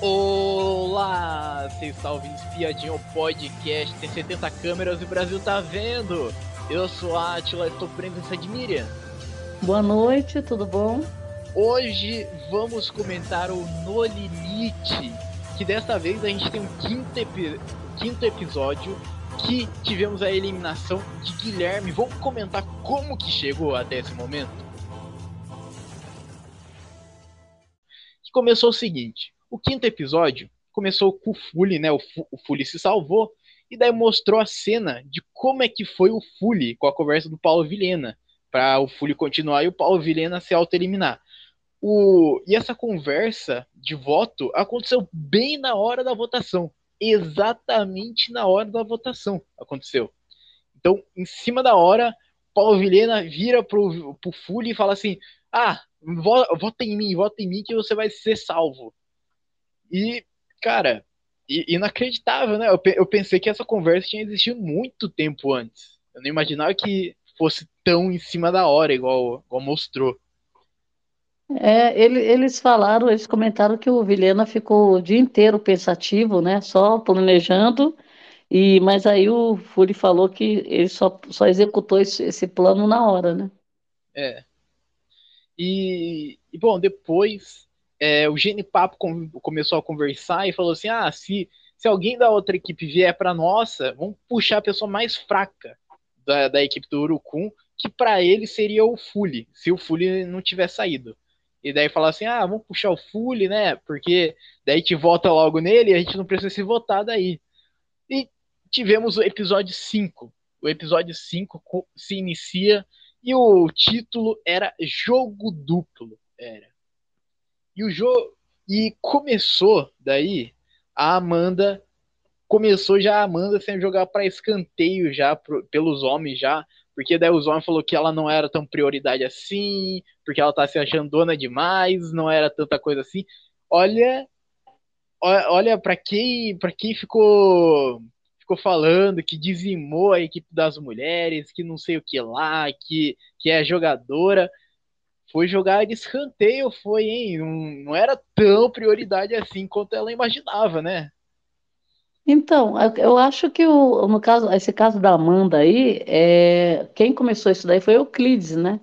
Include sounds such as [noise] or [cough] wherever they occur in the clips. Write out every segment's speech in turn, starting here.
Olá! Você está ouvindo Espiadinho Podcast, tem 70 câmeras e o Brasil tá vendo! Eu sou a Atila, estou presença de Miriam. Boa noite, tudo bom? Hoje vamos comentar o No Limite, que desta vez a gente tem um quinto, epi quinto episódio que tivemos a eliminação de Guilherme. Vamos comentar como que chegou até esse momento? Que começou o seguinte, o quinto episódio começou com o Fully, né? O, F o Fully se salvou e daí mostrou a cena de como é que foi o Fully com a conversa do Paulo Vilhena, para o Fully continuar e o Paulo Vilhena se auto-eliminar. O... E essa conversa de voto aconteceu bem na hora da votação. Exatamente na hora da votação aconteceu. Então, em cima da hora, Paulo Vilhena vira pro, pro Fully e fala assim: Ah, vota em mim, vota em mim que você vai ser salvo. E, cara, inacreditável, né? Eu, eu pensei que essa conversa tinha existido muito tempo antes. Eu não imaginava que fosse tão em cima da hora, igual, igual mostrou. É, ele, eles falaram, eles comentaram que o Vilhena ficou o dia inteiro pensativo, né? Só planejando. E, mas aí o Fury falou que ele só, só executou esse, esse plano na hora, né? É. E, e bom, depois é, o Genipapo com, começou a conversar e falou assim: ah, se, se alguém da outra equipe vier para nossa, vamos puxar a pessoa mais fraca da, da equipe do Urucum, que para ele seria o Fully, se o Fully não tiver saído. E daí falar assim: ah, vamos puxar o Fully, né? Porque daí te vota logo nele e a gente não precisa se votar daí. E tivemos o episódio 5. O episódio 5 se inicia e o título era Jogo Duplo. Era. E o jogo. E começou daí a Amanda. Começou já a Amanda sendo jogar para escanteio já pro, pelos homens já. Porque daí os homens falou que ela não era tão prioridade assim, porque ela tá se achando dona demais, não era tanta coisa assim. Olha, olha para quem, para quem ficou ficou falando que dizimou a equipe das mulheres, que não sei o que lá, que, que é jogadora foi jogar escanteio, foi, hein? Não, não era tão prioridade assim quanto ela imaginava, né? Então, eu acho que o, no caso, esse caso da Amanda aí, é, quem começou isso daí foi Euclides, né?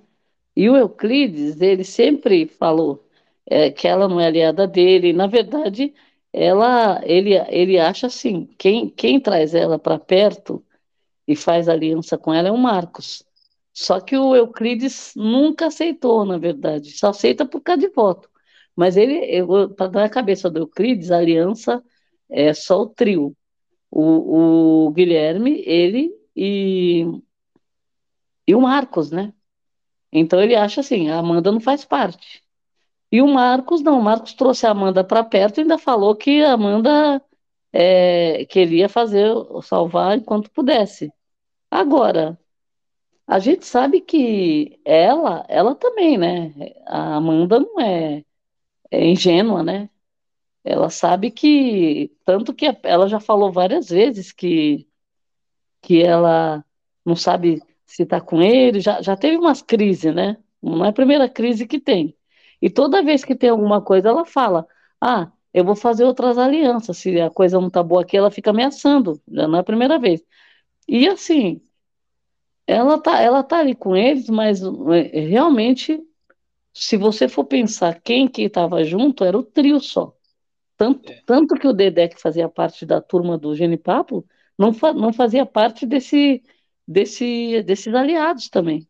E o Euclides, ele sempre falou é, que ela não é aliada dele. Na verdade, ela, ele, ele acha assim, quem, quem traz ela para perto e faz aliança com ela é o Marcos. Só que o Euclides nunca aceitou, na verdade, só aceita por causa de voto. Mas ele, para dar a cabeça do Euclides, a aliança é só o trio. O, o Guilherme, ele e, e o Marcos, né? Então ele acha assim, a Amanda não faz parte. E o Marcos não, o Marcos trouxe a Amanda para perto e ainda falou que a Amanda é, queria fazer, salvar enquanto pudesse. Agora, a gente sabe que ela, ela também, né? A Amanda não é, é ingênua, né? Ela sabe que, tanto que ela já falou várias vezes que, que ela não sabe se está com ele, já, já teve umas crises, né? Não é a primeira crise que tem. E toda vez que tem alguma coisa, ela fala: Ah, eu vou fazer outras alianças. Se a coisa não tá boa aqui, ela fica ameaçando. Já não é a primeira vez. E assim, ela tá, ela tá ali com eles, mas é, realmente, se você for pensar quem que estava junto, era o trio só. Tanto, é. tanto que o Dedé, que fazia parte da turma do Genipapo, não, fa, não fazia parte desse, desse, desses aliados também.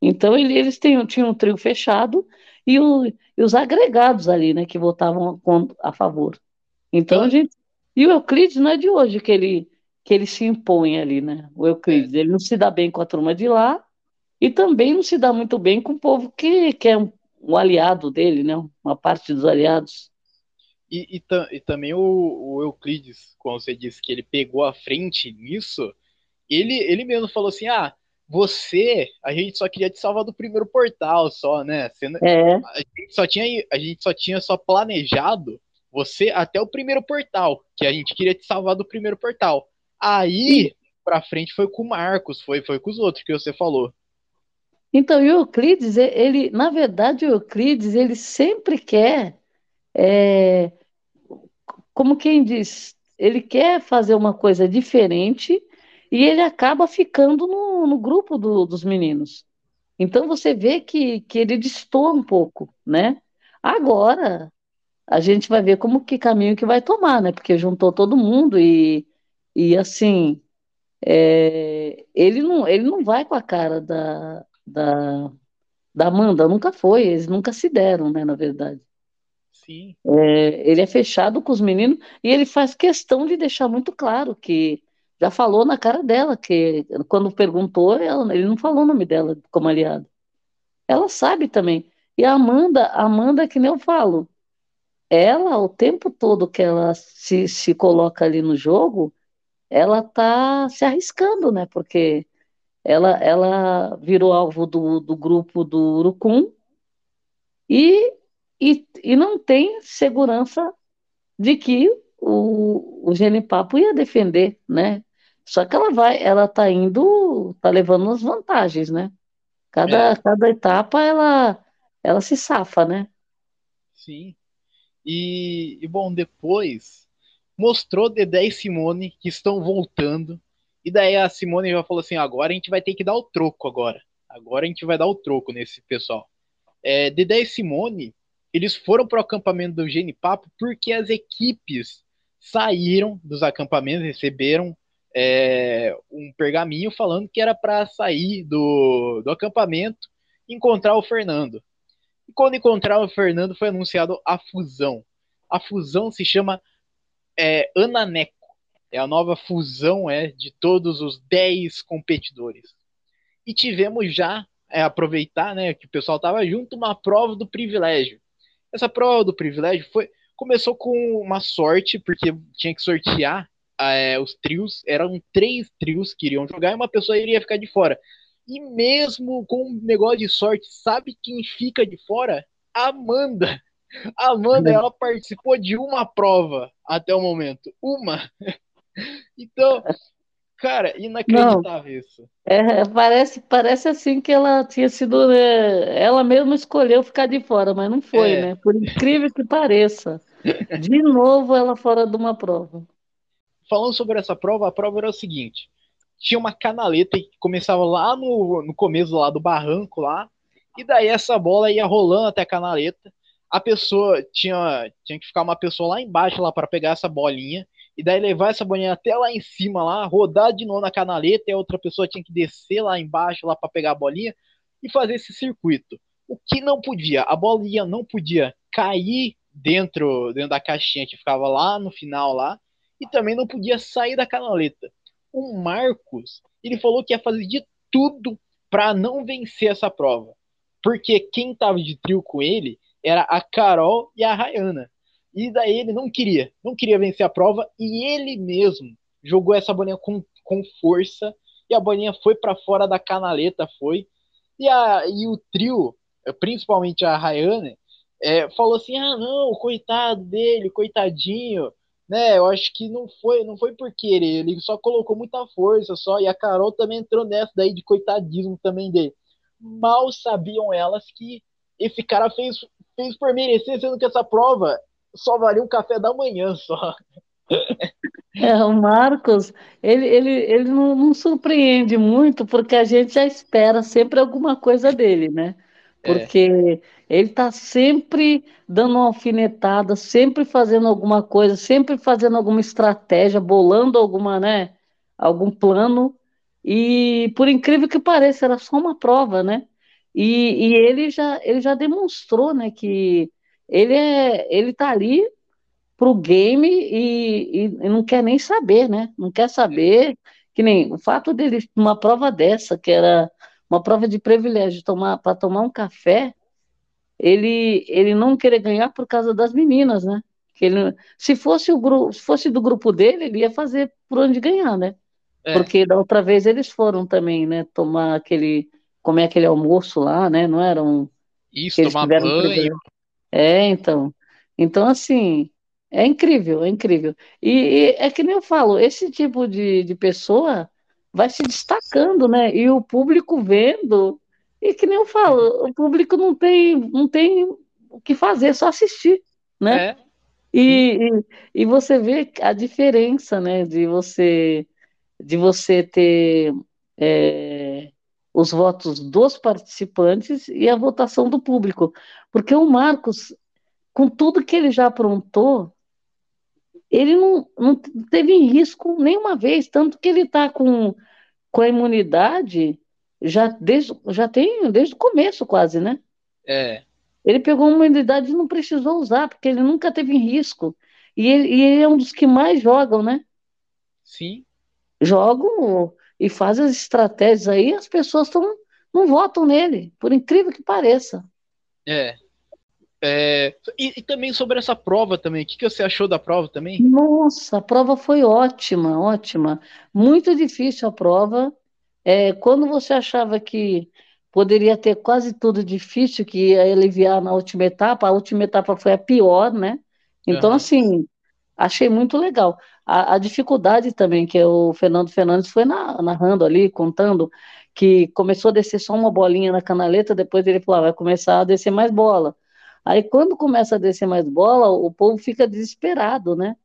Então ele, eles tinham, tinham um trio fechado e, o, e os agregados ali, né, que votavam a favor. Então a gente. E o Euclides não é de hoje que ele que ele se impõe ali, né? O Euclides, é. ele não se dá bem com a turma de lá e também não se dá muito bem com o povo que, que é um, um aliado dele, né? Uma parte dos aliados. E, e, e também o, o, Euclides, quando você disse que ele pegou a frente nisso, ele, ele mesmo falou assim, ah, você, a gente só queria te salvar do primeiro portal só, né? Você, é. a, gente só tinha, a gente só tinha só planejado você até o primeiro portal, que a gente queria te salvar do primeiro portal. Aí, pra frente, foi com o Marcos, foi, foi com os outros que você falou. Então, o Euclides, ele, na verdade, o Euclides, ele sempre quer é, como quem diz, ele quer fazer uma coisa diferente e ele acaba ficando no, no grupo do, dos meninos. Então você vê que, que ele destoa um pouco, né? Agora a gente vai ver como que caminho que vai tomar, né? Porque juntou todo mundo e, e assim é, ele não ele não vai com a cara da, da, da Amanda, nunca foi, eles nunca se deram, né? Na verdade. Sim. É, ele é fechado com os meninos e ele faz questão de deixar muito claro que já falou na cara dela que quando perguntou, ela, ele não falou o nome dela como aliado. Ela sabe também. E a Amanda, Amanda, que nem eu falo, ela, o tempo todo que ela se, se coloca ali no jogo, ela tá se arriscando, né? Porque ela, ela virou alvo do, do grupo do Urucum e, e, e não tem segurança de que o, o Genipapo ia defender, né? Só que ela vai, ela tá indo, tá levando as vantagens, né? Cada, é. cada etapa ela, ela se safa, né? Sim. E, e bom, depois mostrou Dedé e Simone que estão voltando. E daí a Simone já falou assim: agora a gente vai ter que dar o troco agora. Agora a gente vai dar o troco nesse pessoal. É, Dedé e Simone, eles foram para o acampamento do Genipapo porque as equipes saíram dos acampamentos, receberam é, um pergaminho falando que era para sair do, do acampamento e encontrar o Fernando. E quando encontrar o Fernando, foi anunciado a fusão. A fusão se chama é, Ananeco. É a nova fusão é, de todos os 10 competidores. E tivemos já, é, aproveitar né, que o pessoal estava junto, uma prova do privilégio. Essa prova do privilégio foi começou com uma sorte, porque tinha que sortear é, os trios, eram três trios que iriam jogar e uma pessoa iria ficar de fora. E mesmo com um negócio de sorte, sabe quem fica de fora? Amanda. Amanda, ela participou de uma prova até o momento. Uma. [laughs] Então, cara, inacreditável Não, isso. É, parece, parece assim que ela tinha sido. Né, ela mesma escolheu ficar de fora, mas não foi, é. né? Por incrível que pareça. De novo ela fora de uma prova falando sobre essa prova, a prova era o seguinte: tinha uma canaleta que começava lá no, no começo lá do barranco lá, e daí essa bola ia rolando até a canaleta. A pessoa tinha, tinha que ficar uma pessoa lá embaixo lá para pegar essa bolinha, e daí levar essa bolinha até lá em cima lá, rodar de novo na canaleta, e a outra pessoa tinha que descer lá embaixo lá para pegar a bolinha e fazer esse circuito. O que não podia, a bolinha não podia cair dentro, dentro da caixinha que ficava lá no final lá, e também não podia sair da canaleta. O Marcos, ele falou que ia fazer de tudo para não vencer essa prova. Porque quem estava de trio com ele era a Carol e a Rayana. E daí ele não queria, não queria vencer a prova e ele mesmo jogou essa bolinha com, com força e a bolinha foi para fora da canaleta, foi. E, a, e o trio, principalmente a Rayane, é, falou assim: ah, não, coitado dele, coitadinho, né? Eu acho que não foi, não foi por querer, ele só colocou muita força só, e a Carol também entrou nessa daí de coitadismo também dele. Mal sabiam elas que esse cara fez, fez por merecer, sendo que essa prova só valia um café da manhã só. É, o Marcos, ele, ele, ele não, não surpreende muito, porque a gente já espera sempre alguma coisa dele, né? É. Porque é. ele está sempre dando uma alfinetada, sempre fazendo alguma coisa, sempre fazendo alguma estratégia, bolando alguma, né, algum plano. E por incrível que pareça, era só uma prova, né? E, e ele já ele já demonstrou, né, que ele é ele tá ali pro game e, e, e não quer nem saber, né? Não quer saber que nem o fato dele uma prova dessa que era uma prova de privilégio tomar para tomar um café, ele ele não querer ganhar por causa das meninas, né? Que ele, se fosse o grupo, se fosse do grupo dele, ele ia fazer por onde ganhar, né? É. Porque da outra vez eles foram também, né? Tomar aquele, comer aquele almoço lá, né? Não eram isso, tomar banho. É, então, então assim, é incrível, é incrível. E, e, é que nem eu falo, esse tipo de, de pessoa vai se destacando, né? E o público vendo, e que nem eu falo, o público não tem, não tem o que fazer, só assistir, né? É. E, e, e, você vê a diferença, né, de você de você ter é, os votos dos participantes e a votação do público, porque o Marcos, com tudo que ele já aprontou, ele não, não teve risco nenhuma vez, tanto que ele está com, com a imunidade já, desde, já tem desde o começo quase, né? É. Ele pegou uma imunidade e não precisou usar, porque ele nunca teve risco. E ele, e ele é um dos que mais jogam, né? Sim. Jogam e fazem as estratégias aí, as pessoas tão, não votam nele, por incrível que pareça. É. é e, e, também sobre essa prova também, o que, que você achou da prova também? Nossa, a prova foi ótima, ótima. Muito difícil a prova. É, quando você achava que poderia ter quase tudo difícil, que ia aliviar na última etapa, a última etapa foi a pior, né? Então, uhum. assim, achei muito legal. A, a, dificuldade também que o Fernando Fernandes foi na, narrando ali, contando, que começou a descer só uma bolinha na canaleta, depois ele falou, ah, vai começar a descer mais bola. Aí quando começa a descer mais bola, o povo fica desesperado, né?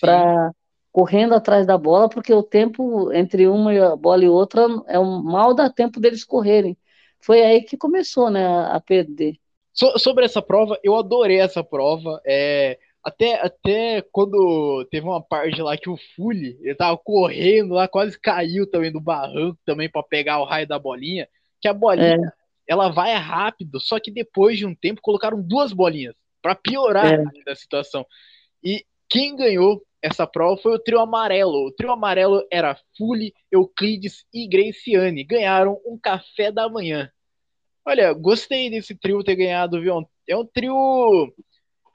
Pra, correndo atrás da bola, porque o tempo entre uma bola e outra é um mal dá tempo deles correrem. Foi aí que começou, né, a perder. So, sobre essa prova, eu adorei essa prova. É, até, até quando teve uma parte lá que o Fully, ele tava correndo lá, quase caiu também do barranco também para pegar o raio da bolinha, que a bolinha, é. ela vai rápido, só que depois de um tempo colocaram duas bolinhas para piorar é. a situação. E quem ganhou essa prova foi o trio amarelo. O trio amarelo era Fully, Euclides e Graciane. Ganharam um café da manhã. Olha, gostei desse trio ter ganhado, viu? É um trio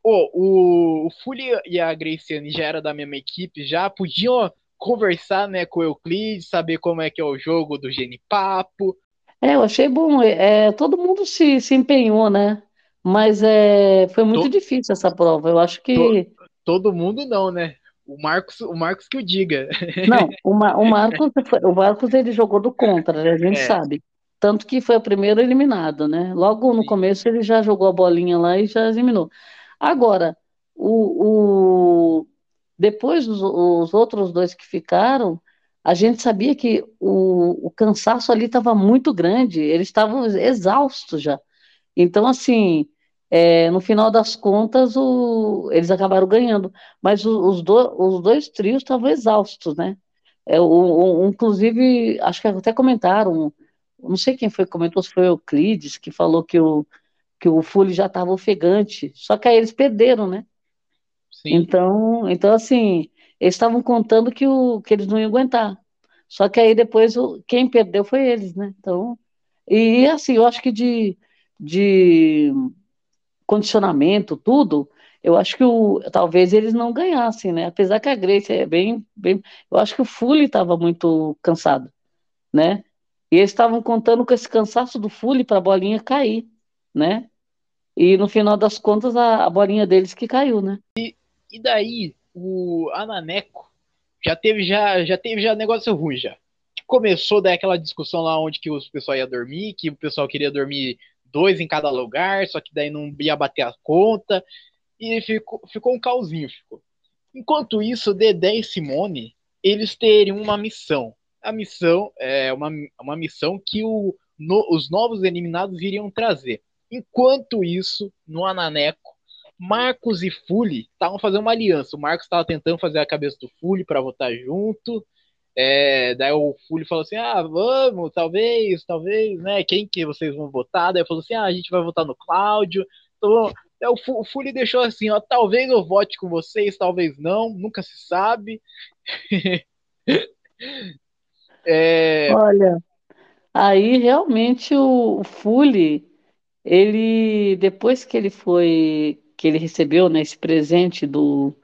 o, o Fully e a Graciane já era da mesma equipe, já podiam conversar né, com o Euclides, saber como é que é o jogo do Genipapo. É, eu achei bom. É, é, todo mundo se, se empenhou, né? Mas é, foi muito to... difícil essa prova. Eu acho que. To... Todo mundo não, né? O Marcos, o Marcos que o diga. [laughs] Não, o, Ma, o Marcos, o Marcos ele jogou do contra, né? a gente é. sabe. Tanto que foi o primeiro eliminado, né? Logo no começo ele já jogou a bolinha lá e já eliminou. Agora, o, o depois os, os, outros dois que ficaram, a gente sabia que o, o cansaço ali estava muito grande, eles estavam exaustos já. Então, assim, é, no final das contas, o, eles acabaram ganhando. Mas o, os, do, os dois trios estavam exaustos, né? É, o, inclusive, acho que até comentaram, não sei quem foi que comentou, se foi o Euclides, que falou que o, que o Fully já estava ofegante. Só que aí eles perderam, né? Sim. Então, então assim, eles estavam contando que, o, que eles não iam aguentar. Só que aí depois o, quem perdeu foi eles, né? Então, e assim, eu acho que de, de condicionamento, tudo, eu acho que o, talvez eles não ganhassem, né? Apesar que a Grace é bem, bem eu acho que o Fully estava muito cansado, né? E eles estavam contando com esse cansaço do Fully para a bolinha cair né? E no final das contas, a, a bolinha deles que caiu, né? E, e daí, o Ananeco já teve já, já teve já negócio ruim já. Começou daquela discussão lá onde que o pessoal ia dormir, que o pessoal queria dormir dois em cada lugar, só que daí não ia bater a conta. E ficou, ficou um calzinho, ficou. Enquanto isso, Dedé e Simone, eles teriam uma missão. A missão é uma, uma missão que o, no, os novos eliminados iriam trazer. Enquanto isso, no Ananeco, Marcos e Fully estavam fazendo uma aliança. O Marcos estava tentando fazer a cabeça do Fully para votar junto. É, daí o Fully falou assim: ah, vamos, talvez, talvez, né? Quem que vocês vão votar? Daí falou assim: ah, a gente vai votar no Cláudio. Então, o Fully deixou assim: ó, talvez eu vote com vocês, talvez não, nunca se sabe. [laughs] é... Olha, aí realmente o Fully ele depois que ele foi que ele recebeu né, esse presente do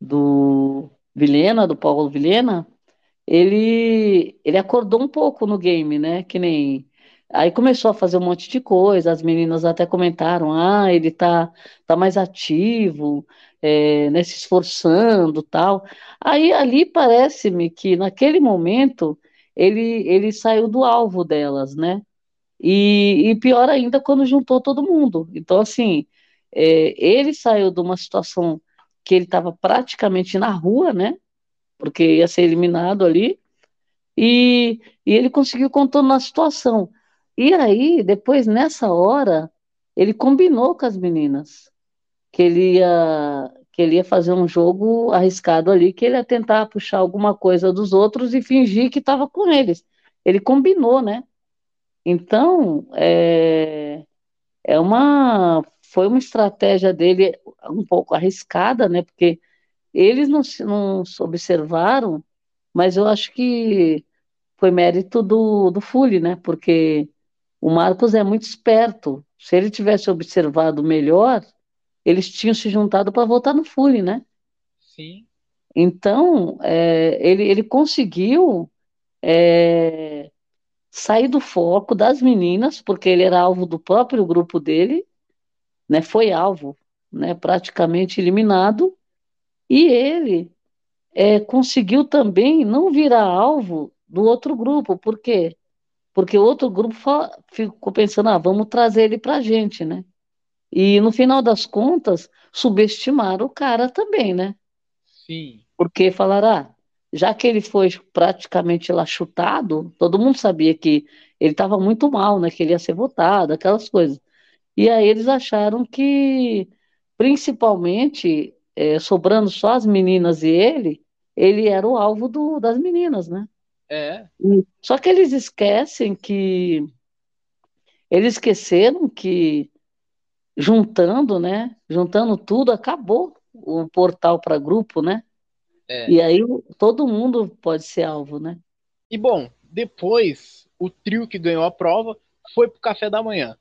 do Vilhena, do Paulo Vilhena, ele ele acordou um pouco no game, né? Que nem aí começou a fazer um monte de coisa. As meninas até comentaram, ah, ele tá tá mais ativo, é, né, se esforçando, tal. Aí ali parece-me que naquele momento ele ele saiu do alvo delas, né? E, e pior ainda quando juntou todo mundo. Então, assim, é, ele saiu de uma situação que ele estava praticamente na rua, né? Porque ia ser eliminado ali. E, e ele conseguiu contornar a situação. E aí, depois, nessa hora, ele combinou com as meninas que ele ia, que ele ia fazer um jogo arriscado ali, que ele ia tentar puxar alguma coisa dos outros e fingir que estava com eles. Ele combinou, né? Então, é, é uma, foi uma estratégia dele um pouco arriscada, né? Porque eles não, não observaram, mas eu acho que foi mérito do, do Fully, né? Porque o Marcos é muito esperto. Se ele tivesse observado melhor, eles tinham se juntado para votar no Fully, né? Sim. Então, é, ele, ele conseguiu é, sair do foco das meninas, porque ele era alvo do próprio grupo dele, né? Foi alvo, né? Praticamente eliminado, e ele é, conseguiu também não virar alvo do outro grupo, por quê? Porque o outro grupo ficou pensando, ah, vamos trazer ele para a gente, né? E no final das contas, subestimaram o cara também, né? Sim. Porque falaram, ah, já que ele foi praticamente lá chutado, todo mundo sabia que ele estava muito mal, né? Que ele ia ser votado, aquelas coisas. E aí eles acharam que, principalmente, é, sobrando só as meninas e ele, ele era o alvo do, das meninas, né? É. Só que eles esquecem que. Eles esqueceram que juntando, né? Juntando tudo, acabou o portal para grupo, né? É. E aí todo mundo pode ser alvo, né? E bom, depois o trio que ganhou a prova foi pro café da manhã.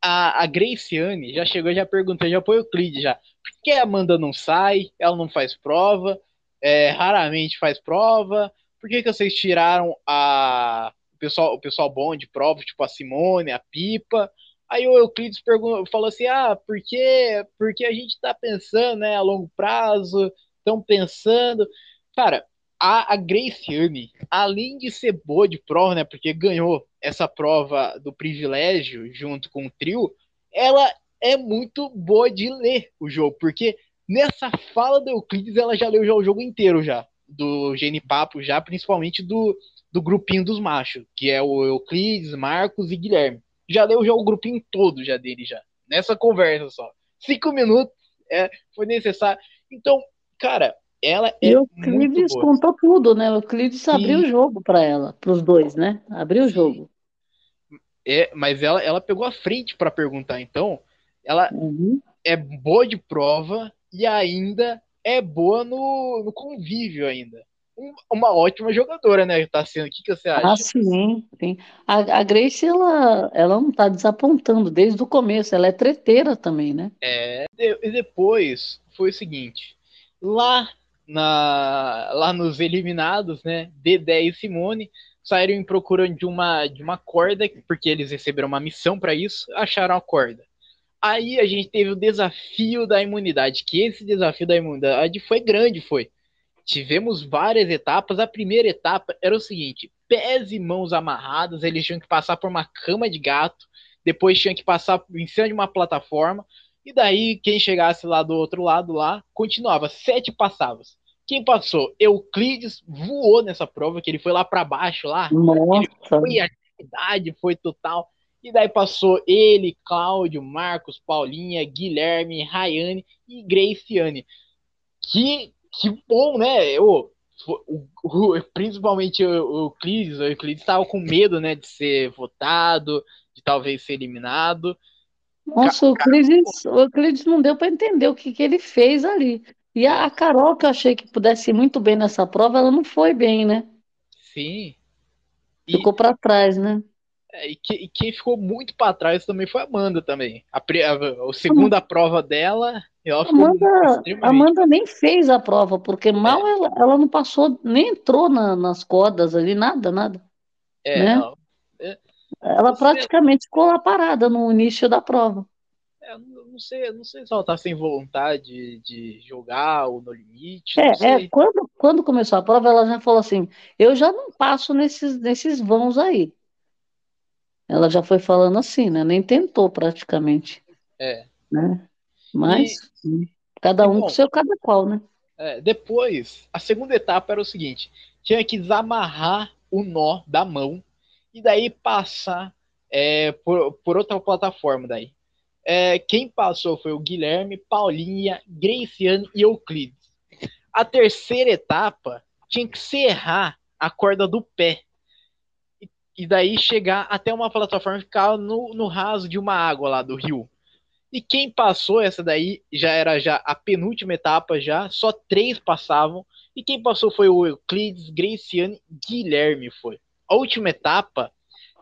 A, a Graciane já chegou, já perguntou, já foi o Clide já. Por que a Amanda não sai? Ela não faz prova? É, raramente faz prova. Por que, que vocês tiraram a, o, pessoal, o pessoal bom de prova, tipo a Simone, a Pipa? Aí o Euclides perguntou, falou assim: ah, porque, porque a gente está pensando né, a longo prazo, estão pensando. Cara, a, a Graciane, além de ser boa de prova, né, porque ganhou essa prova do privilégio junto com o trio, ela é muito boa de ler o jogo, porque nessa fala do Euclides ela já leu já o jogo inteiro já, do Gene Papo já, principalmente do, do grupinho dos machos, que é o Euclides, Marcos e Guilherme já leu já o grupinho todo já dele já. Nessa conversa só. Cinco minutos é, foi necessário. Então, cara, ela é e o Euclides contou tudo, né? O Euclides abriu o jogo para ela, para os dois, né? Abriu o jogo. É, mas ela, ela pegou a frente para perguntar, então, ela uhum. é boa de prova e ainda é boa no, no convívio ainda uma ótima jogadora, né? Tá sendo. O que, que você acha? Ah, sim, sim. A, a Grace, ela, ela não tá desapontando desde o começo, ela é treteira também, né? É. E depois foi o seguinte: lá, na, lá nos eliminados, né? Dedé e Simone saíram em procura de uma, de uma corda, porque eles receberam uma missão para isso, acharam a corda. Aí a gente teve o desafio da imunidade, que esse desafio da imunidade foi grande, foi tivemos várias etapas. A primeira etapa era o seguinte: pés e mãos amarradas, eles tinham que passar por uma cama de gato, depois tinham que passar em cima de uma plataforma, e daí quem chegasse lá do outro lado lá, continuava, sete passavas. Quem passou? Euclides voou nessa prova, que ele foi lá para baixo lá. Nossa. foi a atividade, foi total. E daí passou ele, Cláudio, Marcos, Paulinha, Guilherme, Rayane e Graciane. Que que bom, né? Eu, o, o, principalmente o, o Euclides, o Euclides estava com medo, né, de ser votado, de talvez ser eliminado. Nossa, o Euclides, o Euclides não deu para entender o que, que ele fez ali. E a, a Carol, que eu achei que pudesse ir muito bem nessa prova, ela não foi bem, né? Sim. Ficou para trás, né? É, e, que, e, quem ficou muito para trás também foi a Amanda também. A, a, a segunda prova dela, ela Amanda, Amanda nem fez a prova, porque mal é. ela, ela não passou, nem entrou na, nas cordas ali, nada, nada. É, né? Não, é, ela praticamente ficou lá parada no início da prova. É, não sei, não sei se ela tá sem vontade de jogar ou no limite. É, é, quando, quando começou a prova, ela já falou assim: eu já não passo nesses, nesses vãos aí. Ela já foi falando assim, né? Nem tentou praticamente. É. Né? Mas. E, Cada um bom, com seu cada qual, né? É, depois, a segunda etapa era o seguinte: tinha que desamarrar o nó da mão e daí passar é, por, por outra plataforma daí. É, quem passou foi o Guilherme, Paulinha, Graciane e Euclides. A terceira etapa tinha que serrar a corda do pé. E, e daí chegar até uma plataforma que ficava no, no raso de uma água lá do rio. E quem passou essa daí já era já a penúltima etapa já, só três passavam. E quem passou foi o Euclides, Graciane, Guilherme foi. A última etapa,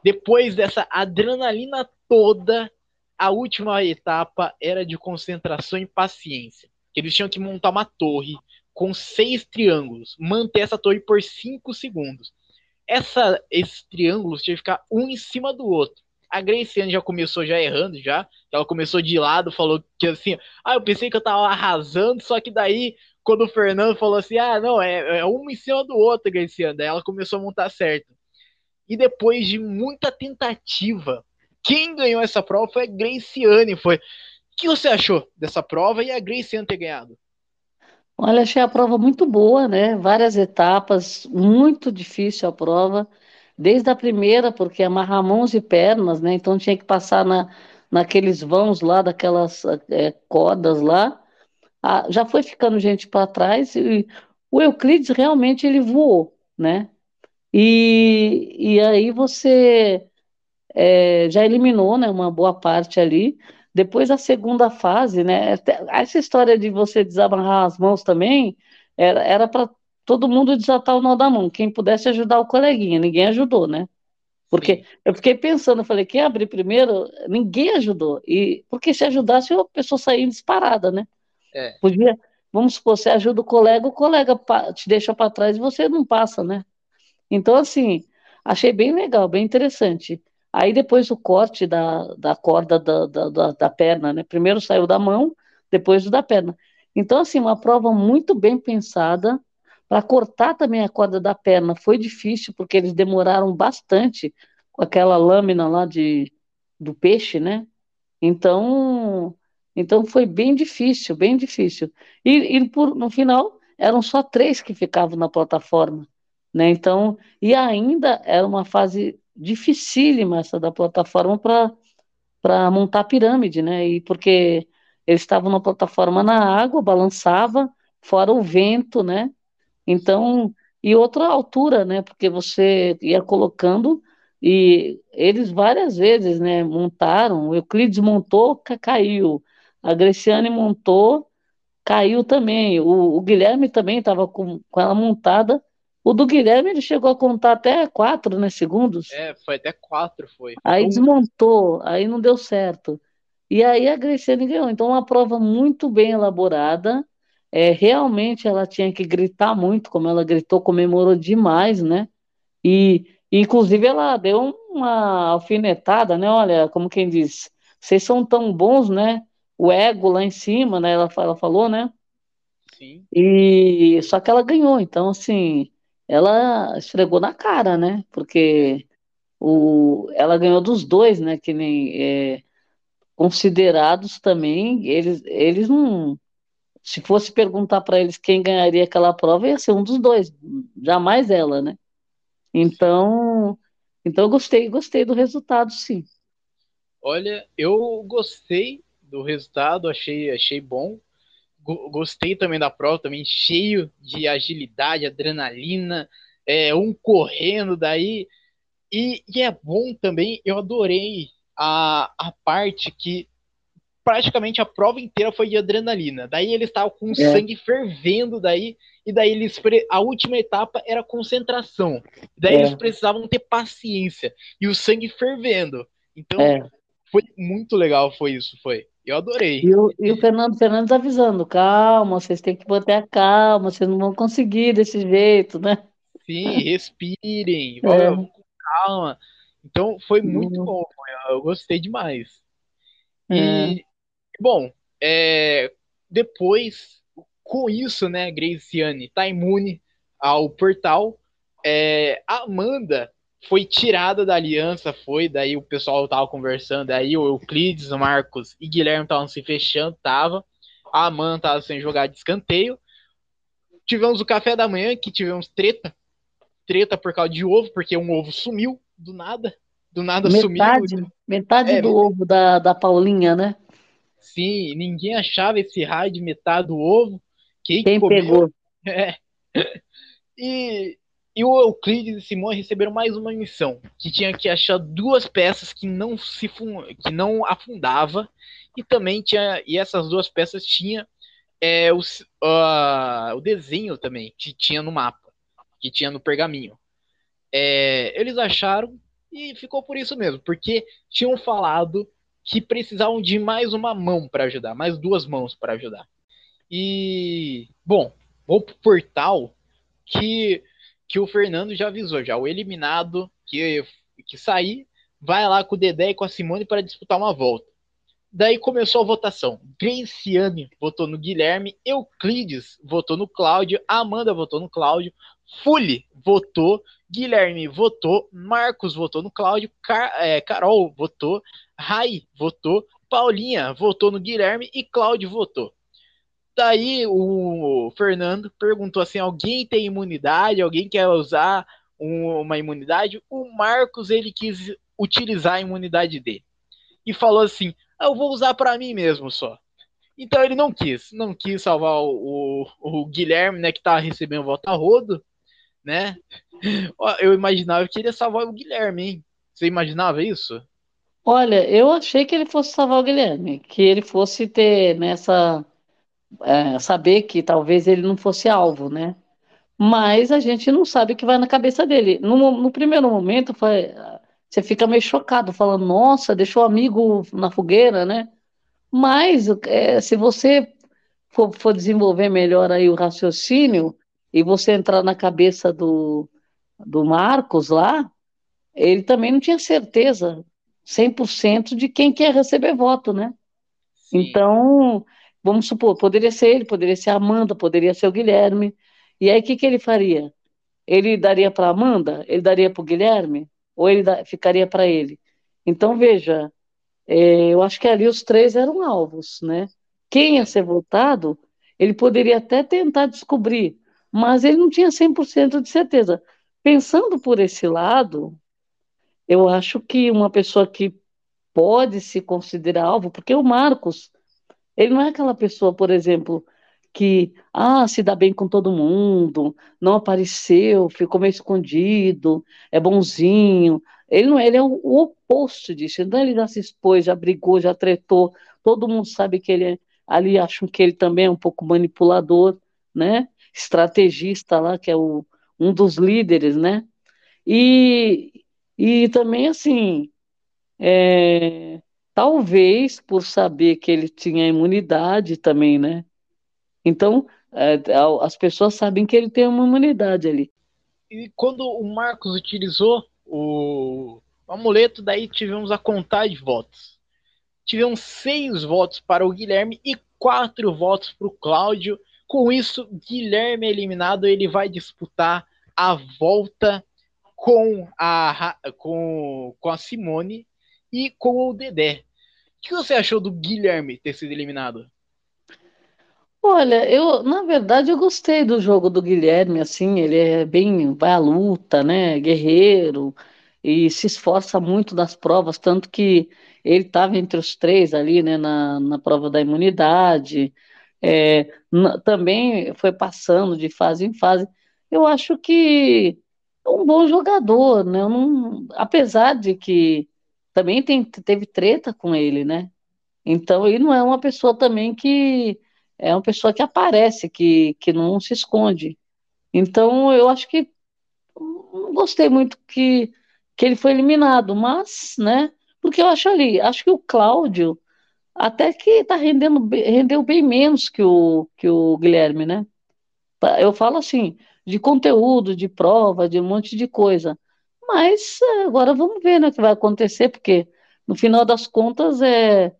depois dessa adrenalina toda, a última etapa era de concentração e paciência. Eles tinham que montar uma torre com seis triângulos, manter essa torre por cinco segundos. Essa, esses triângulos tinham que ficar um em cima do outro. A Graciane já começou já errando, já. Ela começou de lado, falou que assim, ah, eu pensei que eu tava arrasando, só que daí, quando o Fernando falou assim, ah, não, é, é um em cima do outro, Graciane, daí ela começou a montar certo. E depois de muita tentativa, quem ganhou essa prova foi a Graciane, foi. O que você achou dessa prova e a Graciane ter ganhado? Olha, achei a prova muito boa, né? Várias etapas, muito difícil a prova desde a primeira, porque amarrar mãos e pernas, né? Então tinha que passar na, naqueles vãos lá, daquelas é, cordas lá. Ah, já foi ficando gente para trás e o Euclides realmente ele voou, né? E, e aí você é, já eliminou, né, uma boa parte ali. Depois a segunda fase, né? Essa história de você desamarrar as mãos também era para todo mundo desatar o nó da mão, quem pudesse ajudar o coleguinha, ninguém ajudou, né? Porque Sim. eu fiquei pensando, eu falei, quem abrir primeiro, ninguém ajudou. E porque se ajudasse, a pessoa saía disparada, né? É. Podia, vamos supor, você ajuda o colega, o colega te deixa para trás e você não passa, né? Então, assim, achei bem legal, bem interessante. Aí depois o corte da, da corda da, da, da perna, né? Primeiro saiu da mão, depois da perna. Então, assim, uma prova muito bem pensada, para cortar também a corda da perna foi difícil, porque eles demoraram bastante com aquela lâmina lá de, do peixe, né? Então, então foi bem difícil, bem difícil. E, e por, no final eram só três que ficavam na plataforma, né? Então, e ainda era uma fase dificílima essa da plataforma para montar a pirâmide, né? E porque eles estavam na plataforma na água, balançava, fora o vento, né? Então, e outra altura, né? Porque você ia colocando e eles várias vezes, né, montaram, o Euclides montou, caiu. A Graciane montou, caiu também. O, o Guilherme também estava com, com ela montada. O do Guilherme ele chegou a contar até quatro né, segundos. É, foi até quatro, foi. Aí desmontou, aí não deu certo. E aí a Graciane ganhou. Então, uma prova muito bem elaborada, é, realmente ela tinha que gritar muito, como ela gritou, comemorou demais, né? E, inclusive, ela deu uma alfinetada, né? Olha, como quem diz, vocês são tão bons, né? O ego lá em cima, né? Ela, ela falou, né? Sim. E só que ela ganhou, então, assim, ela esfregou na cara, né? Porque o, ela ganhou dos dois, né? Que nem é, considerados também, eles, eles não se fosse perguntar para eles quem ganharia aquela prova, ia ser um dos dois, jamais ela, né? Então, então eu gostei, gostei do resultado, sim. Olha, eu gostei do resultado, achei, achei bom. Gostei também da prova, também cheio de agilidade, adrenalina, é, um correndo daí. E, e é bom também, eu adorei a, a parte que praticamente a prova inteira foi de adrenalina. Daí eles estavam com o é. sangue fervendo daí, e daí eles a última etapa era concentração. Daí é. eles precisavam ter paciência e o sangue fervendo. Então é. foi muito legal, foi isso, foi. Eu adorei. E o, e o Fernando Fernandes avisando, calma, vocês têm que manter a calma, vocês não vão conseguir desse jeito, né? Sim, [laughs] respirem, com calma. Então foi muito bom, eu gostei demais. E, é. Bom, é, depois, com isso, né, Graciane tá imune ao portal. É, a Amanda foi tirada da aliança, foi, daí o pessoal tava conversando, aí o Euclides, o Marcos e Guilherme estavam se fechando, tava. a Amanda estava sem jogar de escanteio. Tivemos o café da manhã, que tivemos treta. Treta por causa de ovo, porque um ovo sumiu do nada. Do nada metade, sumiu. Metade é, do ovo da, da Paulinha, né? Sim, ninguém achava esse raio de metade do ovo. Quem, Quem pegou? [laughs] É. E, e o Euclides e Simone receberam mais uma missão, que tinha que achar duas peças que não se que não afundava e também tinha e essas duas peças tinha é, o, uh, o desenho também que tinha no mapa, que tinha no pergaminho. É, eles acharam e ficou por isso mesmo, porque tinham falado que precisavam de mais uma mão para ajudar, mais duas mãos para ajudar. E, bom, vou pro portal que, que o Fernando já avisou, já o eliminado que, que sair, vai lá com o Dedé e com a Simone para disputar uma volta. Daí começou a votação. Graciane votou no Guilherme, Euclides votou no Cláudio, Amanda votou no Cláudio, Fuli votou, Guilherme votou, Marcos votou no Cláudio, Car é, Carol votou, Rai votou, Paulinha votou no Guilherme e Cláudio votou. Daí o Fernando perguntou assim: alguém tem imunidade? Alguém quer usar um, uma imunidade? O Marcos ele quis utilizar a imunidade dele e falou assim: ah, eu vou usar para mim mesmo só. Então ele não quis, não quis salvar o, o, o Guilherme, né, que tava recebendo volta rodo, né? [laughs] Eu imaginava que ele ia salvar o Guilherme, hein? Você imaginava isso? Olha, eu achei que ele fosse salvar o Guilherme, que ele fosse ter nessa é, saber que talvez ele não fosse alvo, né? Mas a gente não sabe o que vai na cabeça dele. No, no primeiro momento, foi, você fica meio chocado, falando, nossa, deixou o amigo na fogueira, né? Mas é, se você for, for, desenvolver melhor aí o raciocínio e você entrar na cabeça do, do Marcos lá, ele também não tinha certeza 100% de quem quer receber voto, né? Sim. Então, Vamos supor, poderia ser ele, poderia ser a Amanda, poderia ser o Guilherme. E aí o que, que ele faria? Ele daria para Amanda? Ele daria para o Guilherme? Ou ele da, ficaria para ele? Então, veja, é, eu acho que ali os três eram alvos, né? Quem ia ser votado, ele poderia até tentar descobrir, mas ele não tinha 100% de certeza. Pensando por esse lado, eu acho que uma pessoa que pode se considerar alvo, porque o Marcos, ele não é aquela pessoa, por exemplo, que ah, se dá bem com todo mundo, não apareceu, ficou meio escondido, é bonzinho. Ele não, ele é o, o oposto disso. Então ele já se expôs, já brigou, já tretou. Todo mundo sabe que ele é, ali acham que ele também é um pouco manipulador, né? Estrategista lá, que é o, um dos líderes, né? E, e também assim, é, Talvez por saber que ele tinha imunidade também, né? Então, é, as pessoas sabem que ele tem uma imunidade ali. E quando o Marcos utilizou o, o amuleto, daí tivemos a contagem de votos. Tivemos seis votos para o Guilherme e quatro votos para o Cláudio. Com isso, Guilherme eliminado, ele vai disputar a volta com a, com, com a Simone e com o Dedé. O que você achou do Guilherme ter sido eliminado? Olha, eu, na verdade, eu gostei do jogo do Guilherme, assim, ele é bem, vai à luta, né, guerreiro, e se esforça muito nas provas, tanto que ele estava entre os três ali, né, na, na prova da imunidade, é, também foi passando de fase em fase. Eu acho que é um bom jogador, né, não, apesar de que também tem, teve treta com ele, né? Então ele não é uma pessoa também que é uma pessoa que aparece, que, que não se esconde. Então eu acho que não gostei muito que, que ele foi eliminado, mas, né? Porque eu acho ali, acho que o Cláudio até que está rendendo rendeu bem menos que o que o Guilherme, né? Eu falo assim, de conteúdo, de prova, de um monte de coisa. Mas é, agora vamos ver né, o que vai acontecer, porque no final das contas é,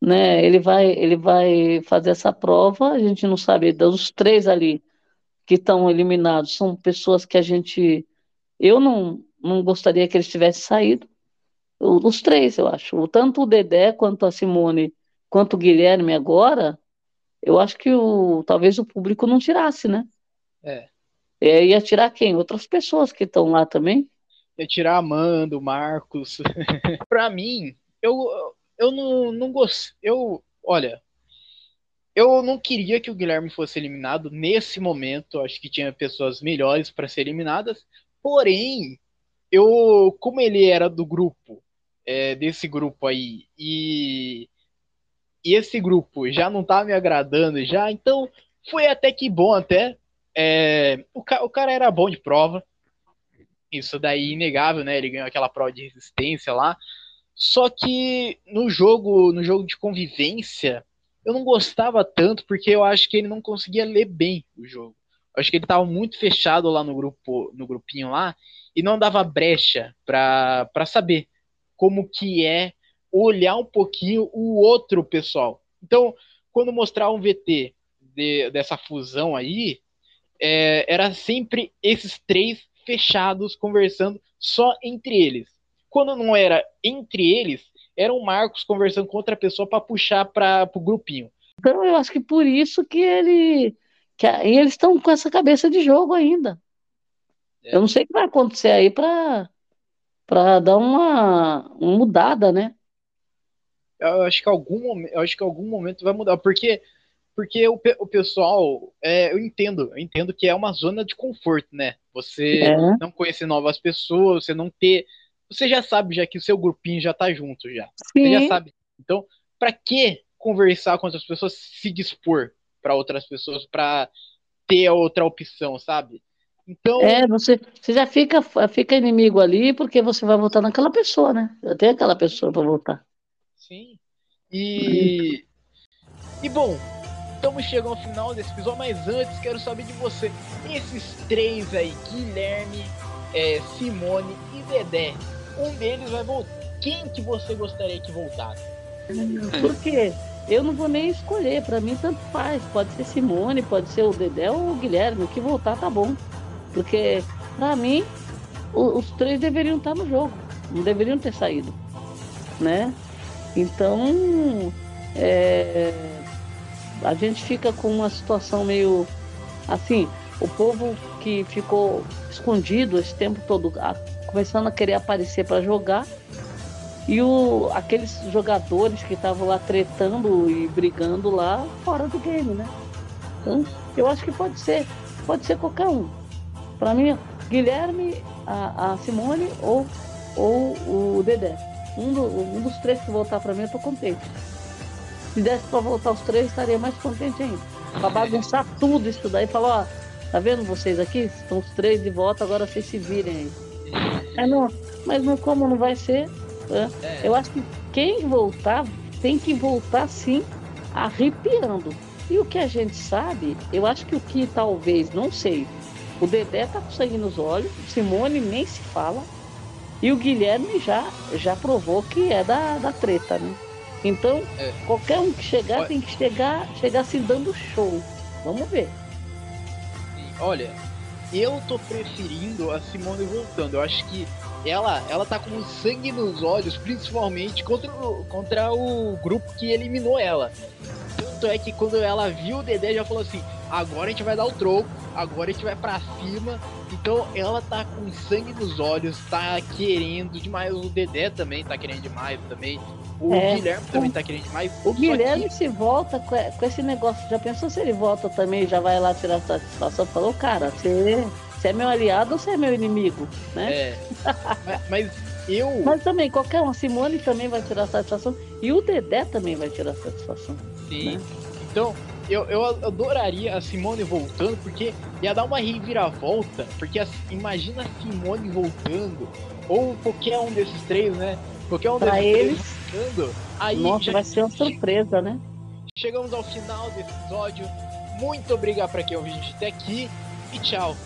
né, ele vai ele vai fazer essa prova, a gente não sabe, dos três ali que estão eliminados, são pessoas que a gente eu não, não gostaria que eles tivessem saído. Os três, eu acho. Tanto o Dedé quanto a Simone, quanto o Guilherme agora, eu acho que o, talvez o público não tirasse, né? É. É, ia tirar quem? Outras pessoas que estão lá também. Ia tirar Amando, Marcos. [laughs] pra mim, eu, eu não, não gostei. Eu, olha, eu não queria que o Guilherme fosse eliminado nesse momento. Acho que tinha pessoas melhores para ser eliminadas. Porém, eu, como ele era do grupo, é, desse grupo aí, e, e esse grupo já não tá me agradando já, então foi até que bom até. É, o, o cara era bom de prova. Isso daí inegável, né? Ele ganhou aquela prova de resistência lá. Só que no jogo, no jogo de convivência, eu não gostava tanto porque eu acho que ele não conseguia ler bem o jogo. Eu acho que ele estava muito fechado lá no grupo, no grupinho lá, e não dava brecha para saber como que é olhar um pouquinho o outro pessoal. Então, quando mostrar um VT de, dessa fusão aí, é, era sempre esses três fechados conversando só entre eles. Quando não era entre eles, era o Marcos conversando com outra pessoa para puxar para o grupinho. Então eu acho que por isso que ele que eles estão com essa cabeça de jogo ainda. É. Eu não sei o que vai acontecer aí para para dar uma, uma mudada, né? Eu acho que algum momento, eu acho que algum momento vai mudar, porque porque o, o pessoal, é, eu entendo, eu entendo que é uma zona de conforto, né? Você é. não conhecer novas pessoas, você não ter, você já sabe já que o seu grupinho já tá junto já. Sim. Você já sabe. Então, para que conversar com outras pessoas, se dispor para outras pessoas para ter outra opção, sabe? Então. É, você, você já fica, fica inimigo ali porque você vai votar naquela pessoa, né? Já tem aquela pessoa para votar. Sim. E. E bom, estamos chegando ao final desse episódio, mas antes quero saber de você. Esses três aí, Guilherme, é, Simone e Dedé, um deles vai voltar. Quem que você gostaria que voltasse? Por quê? Eu não vou nem escolher, para mim tanto faz. Pode ser Simone, pode ser o Dedé ou o Guilherme, o que voltar tá bom. Porque, para mim, os três deveriam estar no jogo, não deveriam ter saído, né? Então, é, a gente fica com uma situação meio assim, o povo que ficou escondido esse tempo todo, começando a querer aparecer para jogar, e o, aqueles jogadores que estavam lá tretando e brigando lá fora do game, né? Então, eu acho que pode ser, pode ser qualquer um. Para mim, Guilherme, a, a, Simone ou, ou o Dedé. Um, do, um dos três que voltar para mim, eu tô contente. Se desse para voltar os três, estaria mais contente ainda. Para bagunçar tudo isso daí, falar, ó, tá vendo vocês aqui? Estão os três de volta, agora vocês se virem aí. É, não, mas não, como não vai ser, né? Eu acho que quem voltar tem que voltar sim arrepiando. E o que a gente sabe, eu acho que o que talvez, não sei, o Dedé tá com sangue nos olhos, Simone nem se fala, e o Guilherme já, já provou que é da, da treta, né? Então, é. qualquer um que chegar Olha... tem que chegar, chegar se dando show. Vamos ver. Olha, eu tô preferindo a Simone voltando. Eu acho que ela, ela tá com sangue nos olhos, principalmente contra o, contra o grupo que eliminou ela. Tanto é que quando ela viu o Dedé, já falou assim: agora a gente vai dar o troco, agora a gente vai pra cima. Então ela tá com sangue nos olhos, tá querendo demais. O Dedé também tá querendo demais também. O é, Guilherme também tá querendo demais. O Guilherme que... se volta com esse negócio. Já pensou se ele volta também já vai lá tirar satisfação? Falou, cara, você se é meu aliado ou se é meu inimigo, né? É. mas, mas, eu. [laughs] Mas também, qualquer um, a Simone também vai tirar satisfação e o Dedé também vai tirar satisfação. Sim. Né? Então, eu, eu adoraria a Simone voltando, porque ia dar uma reviravolta. Porque imagina a Simone voltando, ou qualquer um desses três, né? Qualquer um pra eles. Aí nossa, vai ser uma surpresa, né? Chegamos ao final desse episódio. Muito obrigado para quem ouviu a gente até aqui e tchau.